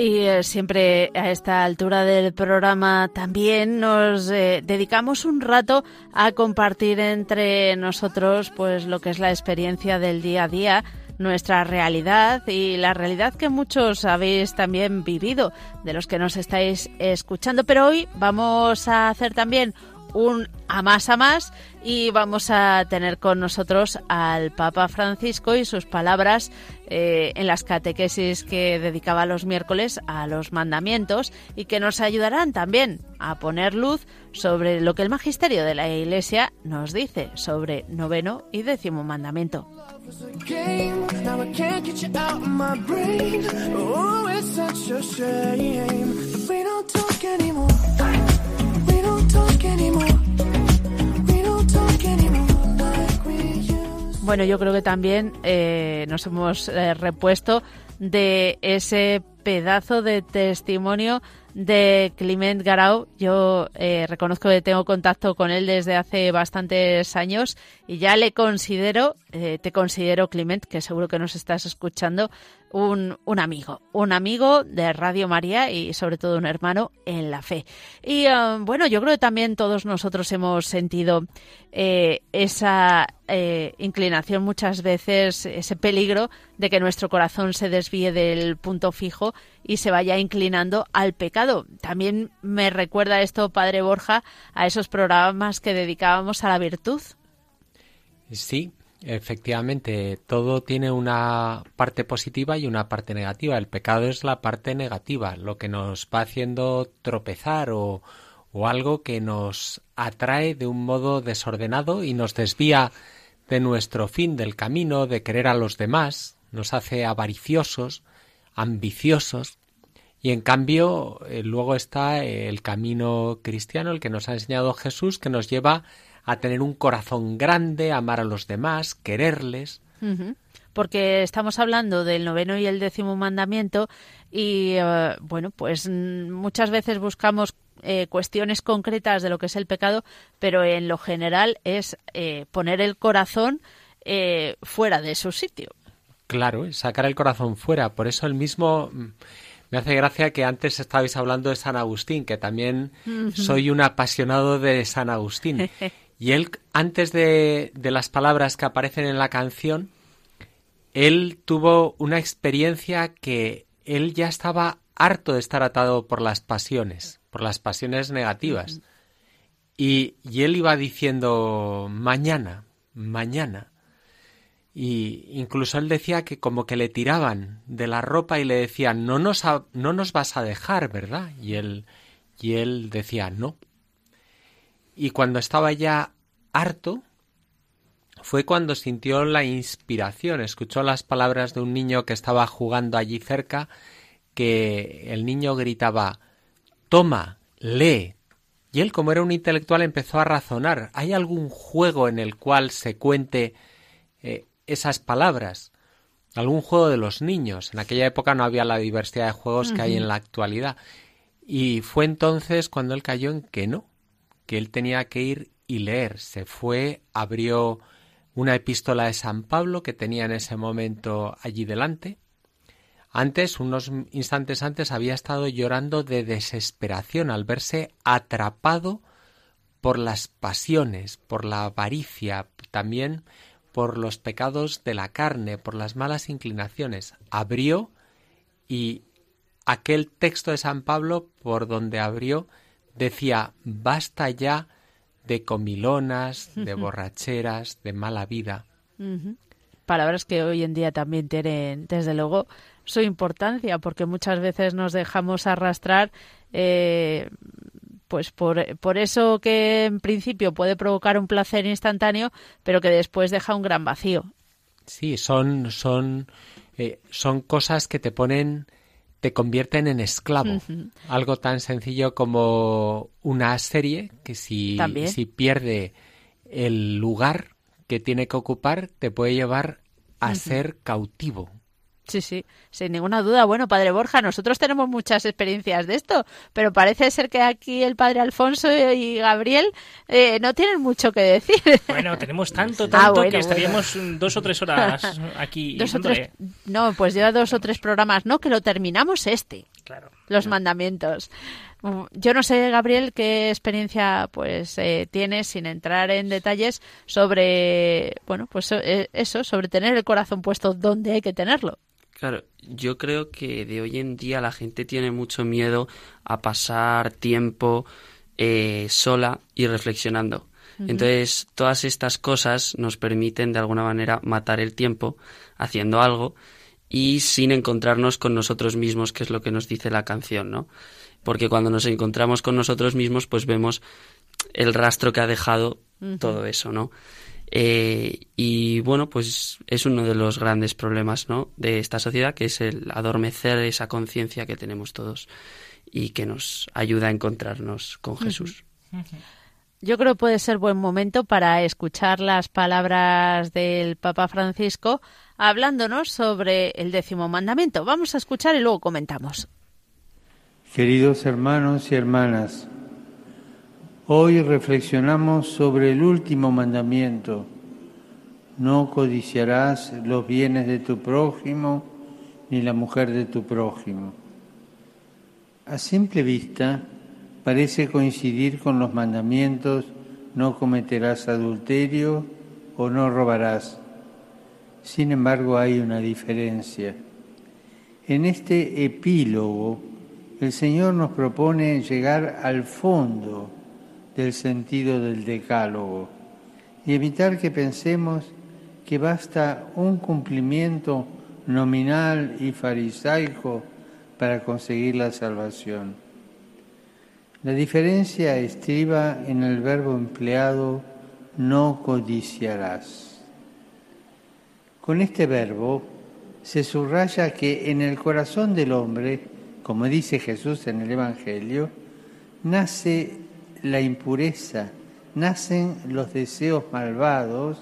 Y eh, siempre a esta altura del programa también nos eh, dedicamos un rato a compartir entre nosotros pues lo que es la experiencia del día a día, nuestra realidad y la realidad que muchos habéis también vivido, de los que nos estáis escuchando. Pero hoy vamos a hacer también un a más a más y vamos a tener con nosotros al Papa Francisco y sus palabras eh, en las catequesis que dedicaba los miércoles a los mandamientos y que nos ayudarán también a poner luz sobre lo que el magisterio de la Iglesia nos dice sobre noveno y décimo mandamiento. Bueno, yo creo que también eh, nos hemos eh, repuesto de ese pedazo de testimonio de Clement Garau. Yo eh, reconozco que tengo contacto con él desde hace bastantes años y ya le considero, te considero Clement, que seguro que nos estás escuchando, un, un, amigo, un amigo de Radio María y sobre todo un hermano en la fe. Y eh, bueno, yo creo que también todos nosotros hemos sentido eh, esa eh, inclinación muchas veces, ese peligro de que nuestro corazón se desvíe del punto fijo y se vaya inclinando al pecado. También me recuerda esto, Padre Borja, a esos programas que dedicábamos a la virtud. Sí, Efectivamente, todo tiene una parte positiva y una parte negativa. El pecado es la parte negativa, lo que nos va haciendo tropezar o, o algo que nos atrae de un modo desordenado y nos desvía de nuestro fin del camino, de querer a los demás, nos hace avariciosos, ambiciosos, y en cambio eh, luego está el camino cristiano, el que nos ha enseñado Jesús, que nos lleva a tener un corazón grande, amar a los demás, quererles. Porque estamos hablando del noveno y el décimo mandamiento y, eh, bueno, pues mm, muchas veces buscamos eh, cuestiones concretas de lo que es el pecado, pero en lo general es eh, poner el corazón fuera de su sitio. Claro, sacar el corazón fuera. Por eso el mismo mm, me hace gracia que antes estabais hablando de San Agustín, que también soy un apasionado de San Agustín. Y él, antes de, de las palabras que aparecen en la canción, él tuvo una experiencia que él ya estaba harto de estar atado por las pasiones, por las pasiones negativas. Y, y, él iba diciendo mañana, mañana. Y incluso él decía que como que le tiraban de la ropa y le decían no nos, no nos vas a dejar, ¿verdad? Y él, y él decía no, y cuando estaba ya harto, fue cuando sintió la inspiración, escuchó las palabras de un niño que estaba jugando allí cerca, que el niño gritaba Toma, lee. Y él, como era un intelectual, empezó a razonar. ¿Hay algún juego en el cual se cuente eh, esas palabras? ¿Algún juego de los niños? En aquella época no había la diversidad de juegos que hay en la actualidad. Y fue entonces cuando él cayó en que no, que él tenía que ir y leer. Se fue, abrió una epístola de San Pablo que tenía en ese momento allí delante. Antes, unos instantes antes, había estado llorando de desesperación al verse atrapado por las pasiones, por la avaricia, también por los pecados de la carne, por las malas inclinaciones. Abrió y aquel texto de San Pablo por donde abrió decía, basta ya de comilonas, de borracheras, de mala vida. Palabras que hoy en día también tienen, desde luego, su importancia, porque muchas veces nos dejamos arrastrar eh, pues por, por, eso que en principio puede provocar un placer instantáneo, pero que después deja un gran vacío. Sí, son, son, eh, son cosas que te ponen te convierten en esclavo. Algo tan sencillo como una serie que si, si pierde el lugar que tiene que ocupar, te puede llevar a ser cautivo. Sí, sí, sin ninguna duda. Bueno, padre Borja, nosotros tenemos muchas experiencias de esto, pero parece ser que aquí el padre Alfonso y Gabriel eh, no tienen mucho que decir. Bueno, tenemos tanto, ah, tanto que estaríamos dos o tres horas aquí. dos o tres... No, pues lleva dos o tres programas, no, que lo terminamos este. Claro. Los mandamientos. Mm, yo no sé, Gabriel, qué experiencia pues eh, tienes sin entrar en detalles sobre, bueno, pues eh, eso, sobre tener el corazón puesto donde hay que tenerlo. Claro, yo creo que de hoy en día la gente tiene mucho miedo a pasar tiempo eh, sola y reflexionando. Entonces, todas estas cosas nos permiten de alguna manera matar el tiempo haciendo algo y sin encontrarnos con nosotros mismos, que es lo que nos dice la canción, ¿no? Porque cuando nos encontramos con nosotros mismos, pues vemos el rastro que ha dejado todo eso, ¿no? Eh, y bueno, pues es uno de los grandes problemas ¿no? de esta sociedad, que es el adormecer esa conciencia que tenemos todos y que nos ayuda a encontrarnos con Jesús. Yo creo que puede ser buen momento para escuchar las palabras del Papa Francisco hablándonos sobre el décimo mandamiento. Vamos a escuchar y luego comentamos. Queridos hermanos y hermanas, Hoy reflexionamos sobre el último mandamiento. No codiciarás los bienes de tu prójimo ni la mujer de tu prójimo. A simple vista parece coincidir con los mandamientos no cometerás adulterio o no robarás. Sin embargo hay una diferencia. En este epílogo el Señor nos propone llegar al fondo del sentido del decálogo y evitar que pensemos que basta un cumplimiento nominal y farisaico para conseguir la salvación. La diferencia estriba en el verbo empleado no codiciarás. Con este verbo se subraya que en el corazón del hombre, como dice Jesús en el Evangelio, nace la impureza, nacen los deseos malvados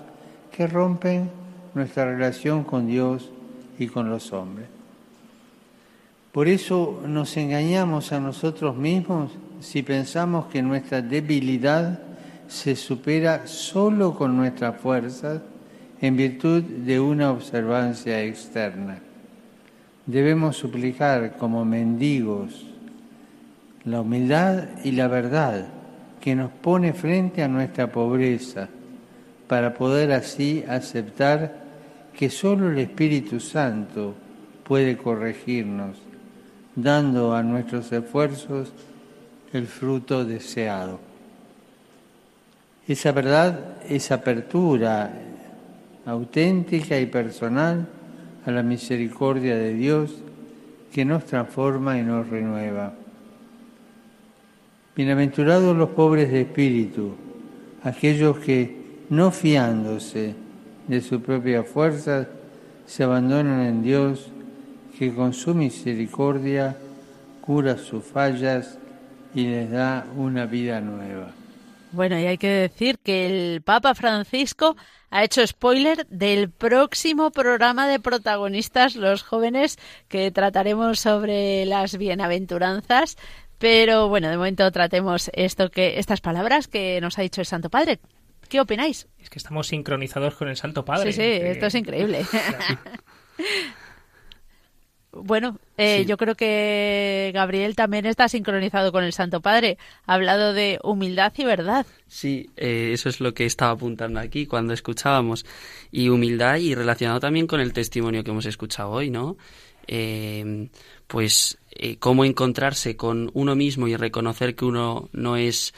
que rompen nuestra relación con Dios y con los hombres. Por eso nos engañamos a nosotros mismos si pensamos que nuestra debilidad se supera solo con nuestras fuerzas en virtud de una observancia externa. Debemos suplicar como mendigos la humildad y la verdad que nos pone frente a nuestra pobreza para poder así aceptar que solo el Espíritu Santo puede corregirnos, dando a nuestros esfuerzos el fruto deseado. Esa verdad es apertura auténtica y personal a la misericordia de Dios que nos transforma y nos renueva. Bienaventurados los pobres de espíritu, aquellos que, no fiándose de su propia fuerza, se abandonan en Dios, que con su misericordia cura sus fallas y les da una vida nueva. Bueno, y hay que decir que el Papa Francisco ha hecho spoiler del próximo programa de protagonistas, los jóvenes, que trataremos sobre las bienaventuranzas pero bueno, de momento tratemos esto que estas palabras que nos ha dicho el Santo Padre. ¿Qué opináis? Es que estamos sincronizados con el Santo Padre. Sí, sí, esto es increíble. bueno, eh, yo creo que Gabriel también está sincronizado con el Santo Padre. Ha hablado de humildad y verdad. Sí, eh, eso es lo que estaba apuntando aquí cuando escuchábamos. Y humildad y relacionado también con el testimonio que hemos escuchado hoy, ¿no? Eh, pues eh, cómo encontrarse con uno mismo y reconocer que uno no es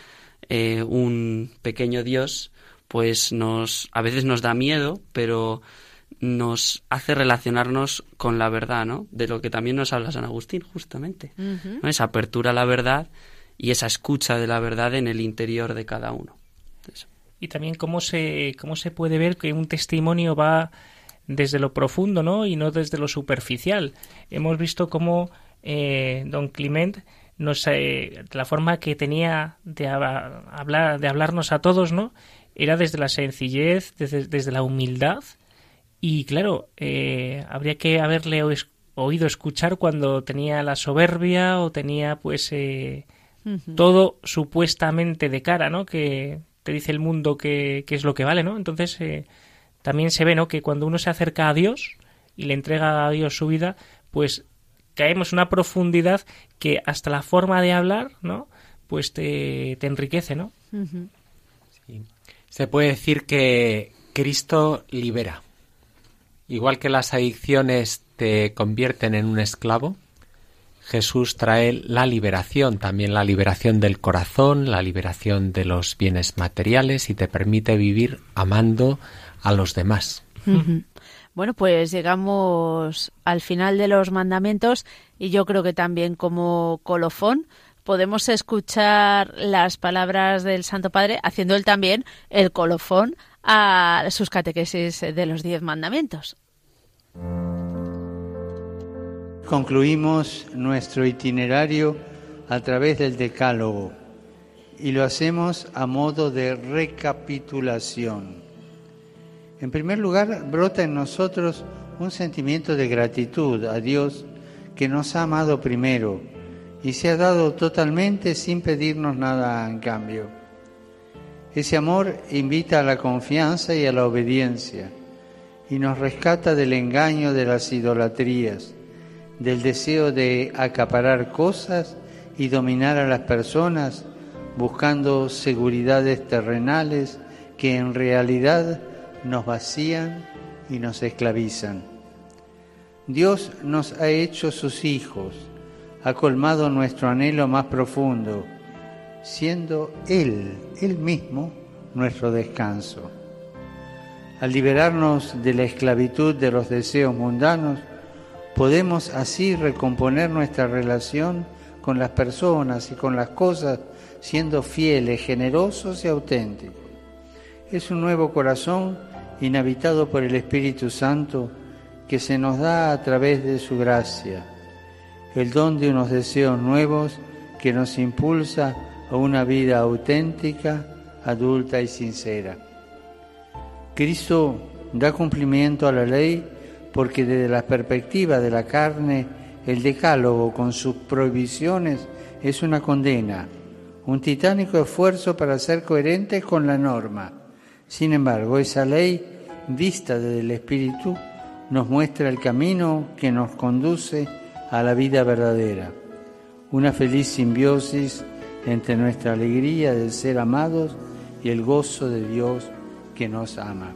eh, un pequeño Dios, pues nos a veces nos da miedo, pero nos hace relacionarnos con la verdad, ¿no? De lo que también nos habla San Agustín, justamente. Esa apertura a la verdad y esa escucha de la verdad en el interior de cada uno. Y también cómo se, cómo se puede ver que un testimonio va desde lo profundo, ¿no? Y no desde lo superficial. Hemos visto cómo eh, don Clement nos, eh, la forma que tenía de hablar, de hablarnos a todos, ¿no? Era desde la sencillez, desde, la humildad. Y claro, eh, habría que haberle oído escuchar cuando tenía la soberbia o tenía, pues, todo supuestamente de cara, ¿no? Que te dice el mundo que, que es lo que vale, ¿no? Entonces, también se ve, ¿no? Que cuando uno se acerca a Dios y le entrega a Dios su vida, pues caemos en una profundidad que hasta la forma de hablar, ¿no? Pues te, enriquece, ¿no? Se puede decir que Cristo libera. Igual que las adicciones te convierten en un esclavo, Jesús trae la liberación, también la liberación del corazón, la liberación de los bienes materiales y te permite vivir amando a los demás. Bueno, pues llegamos al final de los mandamientos y yo creo que también como colofón podemos escuchar las palabras del Santo Padre haciendo él también el colofón a sus catequesis de los diez mandamientos. Concluimos nuestro itinerario a través del Decálogo y lo hacemos a modo de recapitulación. En primer lugar, brota en nosotros un sentimiento de gratitud a Dios que nos ha amado primero y se ha dado totalmente sin pedirnos nada en cambio. Ese amor invita a la confianza y a la obediencia y nos rescata del engaño de las idolatrías del deseo de acaparar cosas y dominar a las personas buscando seguridades terrenales que en realidad nos vacían y nos esclavizan. Dios nos ha hecho sus hijos, ha colmado nuestro anhelo más profundo, siendo Él, Él mismo, nuestro descanso. Al liberarnos de la esclavitud de los deseos mundanos, Podemos así recomponer nuestra relación con las personas y con las cosas siendo fieles, generosos y auténticos. Es un nuevo corazón inhabitado por el Espíritu Santo que se nos da a través de su gracia, el don de unos deseos nuevos que nos impulsa a una vida auténtica, adulta y sincera. Cristo da cumplimiento a la ley porque desde la perspectiva de la carne, el decálogo con sus prohibiciones es una condena, un titánico esfuerzo para ser coherentes con la norma. Sin embargo, esa ley, vista desde el Espíritu, nos muestra el camino que nos conduce a la vida verdadera, una feliz simbiosis entre nuestra alegría de ser amados y el gozo de Dios que nos ama.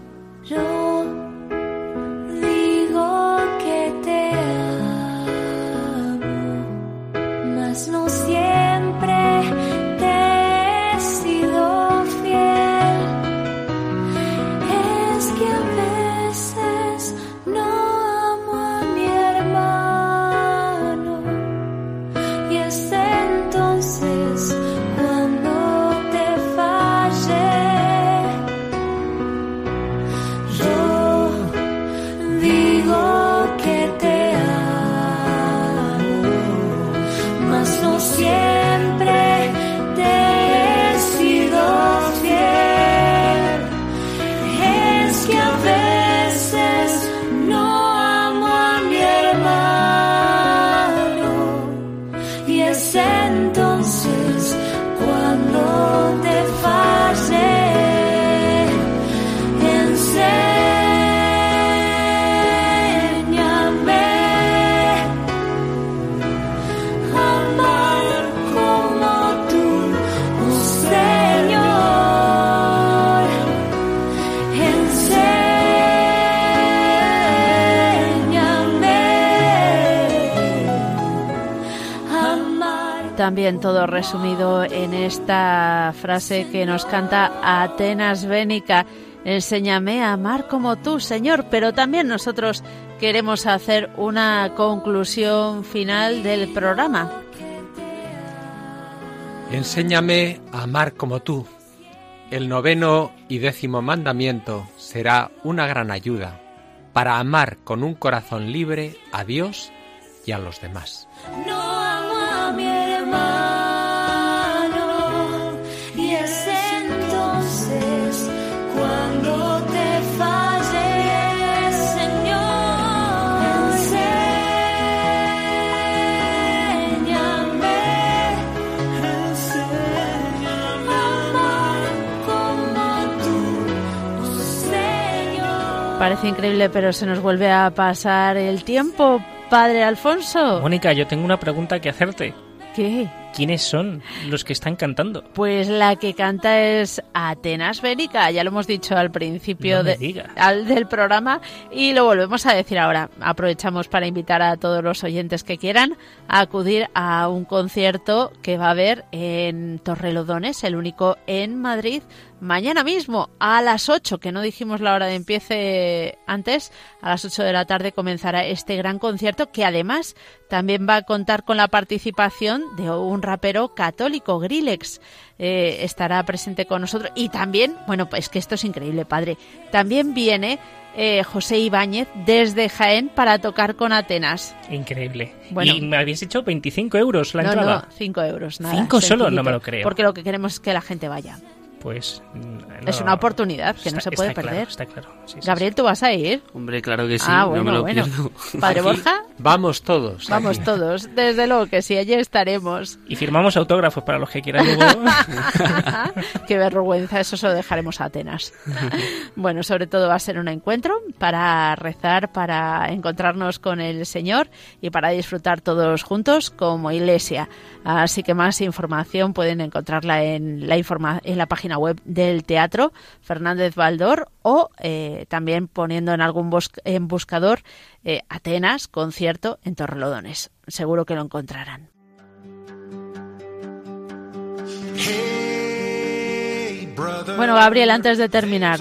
no siempre. Todo resumido en esta frase que nos canta Atenas Bénica. Enséñame a amar como tú, Señor, pero también nosotros queremos hacer una conclusión final del programa. Enséñame a amar como tú. El noveno y décimo mandamiento será una gran ayuda para amar con un corazón libre a Dios y a los demás. Parece increíble, pero se nos vuelve a pasar el tiempo, padre Alfonso. Mónica, yo tengo una pregunta que hacerte. ¿Qué? ¿Quiénes son los que están cantando? Pues la que canta es Atenas Bélica, ya lo hemos dicho al principio No de- al- del programa y lo volvemos a decir ahora. Aprovechamos para invitar a todos los oyentes que quieran a acudir a un concierto que va a haber en Torrelodones, el único en Madrid, mañana mismo a las 8, que no dijimos la hora de empiece antes, a las 8 de la tarde comenzará este gran concierto que además también va a contar con la participación de un rapero católico, Grillex. Eh, estará presente con nosotros y también, bueno, pues que esto es increíble, padre, también viene eh, José Ibáñez desde Jaén para tocar con Atenas. Increíble. Bueno. y me habías hecho 25 euros la no, entrada. no, 5 euros, nada. ¿Cinco solo? sencillito, No me lo creo. Porque lo que queremos es que la gente vaya. Pues mm, Es una oportunidad que no se puede está claro, perder. está claro. Sí, sí, Gabriel, ¿tú vas a ir? Hombre, claro que sí, ah, no bueno, me lo bueno. pierdo. Padre Aquí Borja, Vamos todos. vamos aquí. todos. Desde luego que sí, allí estaremos. Y firmamos autógrafos para los que quieran luego. Qué vergüenza, eso se lo dejaremos a Atenas. bueno, sobre todo va a ser un encuentro para rezar, para encontrarnos con el Señor y para disfrutar todos juntos como iglesia. Así que más información pueden encontrarla en la, informa- en la página web del Teatro Fernández Baldor o eh, también poniendo en algún bus- en buscador eh, Atenas, concierto en Torrelodones. Seguro que lo encontrarán. Bueno, Gabriel, antes de terminar,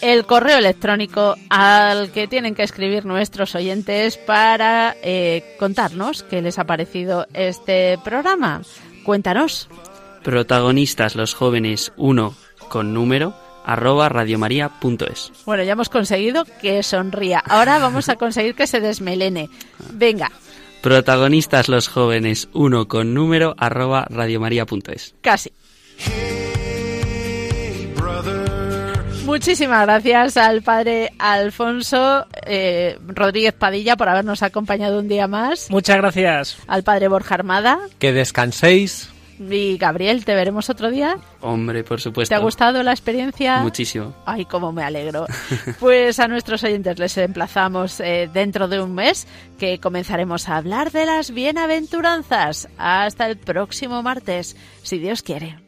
el correo electrónico al que tienen que escribir nuestros oyentes para eh, contarnos qué les ha parecido este programa. Cuéntanos. Protagonistas los jóvenes 1 con número arroba radiomaria.es. Bueno, ya hemos conseguido que sonría. Ahora vamos a conseguir que se desmelene. Venga, Protagonistas los jóvenes 1 con número arroba radiomaria.es. casi. Muchísimas gracias al padre Alfonso eh, Rodríguez Padilla por habernos acompañado un día más. Muchas gracias. Al padre Borja Armada. Que descanséis. Y Gabriel, ¿te veremos otro día? Hombre, por supuesto. ¿Te ha gustado la experiencia? Muchísimo. Ay, cómo me alegro. Pues a nuestros oyentes les emplazamos eh, dentro de un mes que comenzaremos a hablar de las bienaventuranzas. Hasta el próximo martes, si Dios quiere.